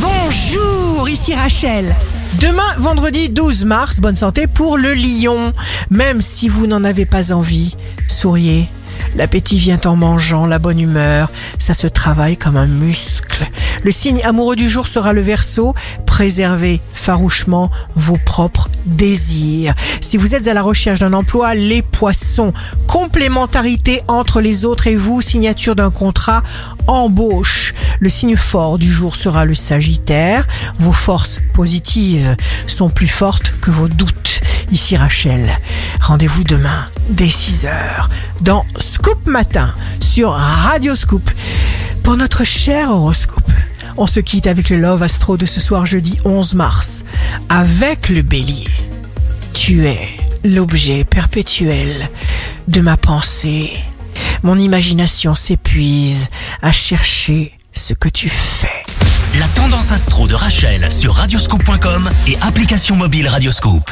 Bonjour, ici Rachel. Demain, vendredi 12 mars, bonne santé pour le lion. Même si vous n'en avez pas envie, souriez. L'appétit vient en mangeant, la bonne humeur, ça se travaille comme un muscle. Le signe amoureux du jour sera le verso. Préservez farouchement vos propres désirs. Si vous êtes à la recherche d'un emploi, les poissons, complémentarité entre les autres et vous, signature d'un contrat, embauche. Le signe fort du jour sera le sagittaire. Vos forces positives sont plus fortes que vos doutes. Ici Rachel. Rendez-vous demain dès 6h dans Scoop Matin sur Radio Scoop pour notre cher horoscope. On se quitte avec le Love Astro de ce soir jeudi 11 mars avec le bélier. Tu es l'objet perpétuel de ma pensée. Mon imagination s'épuise à chercher ce que tu fais. La tendance astro de Rachel sur radioscope.com et application mobile Radioscope.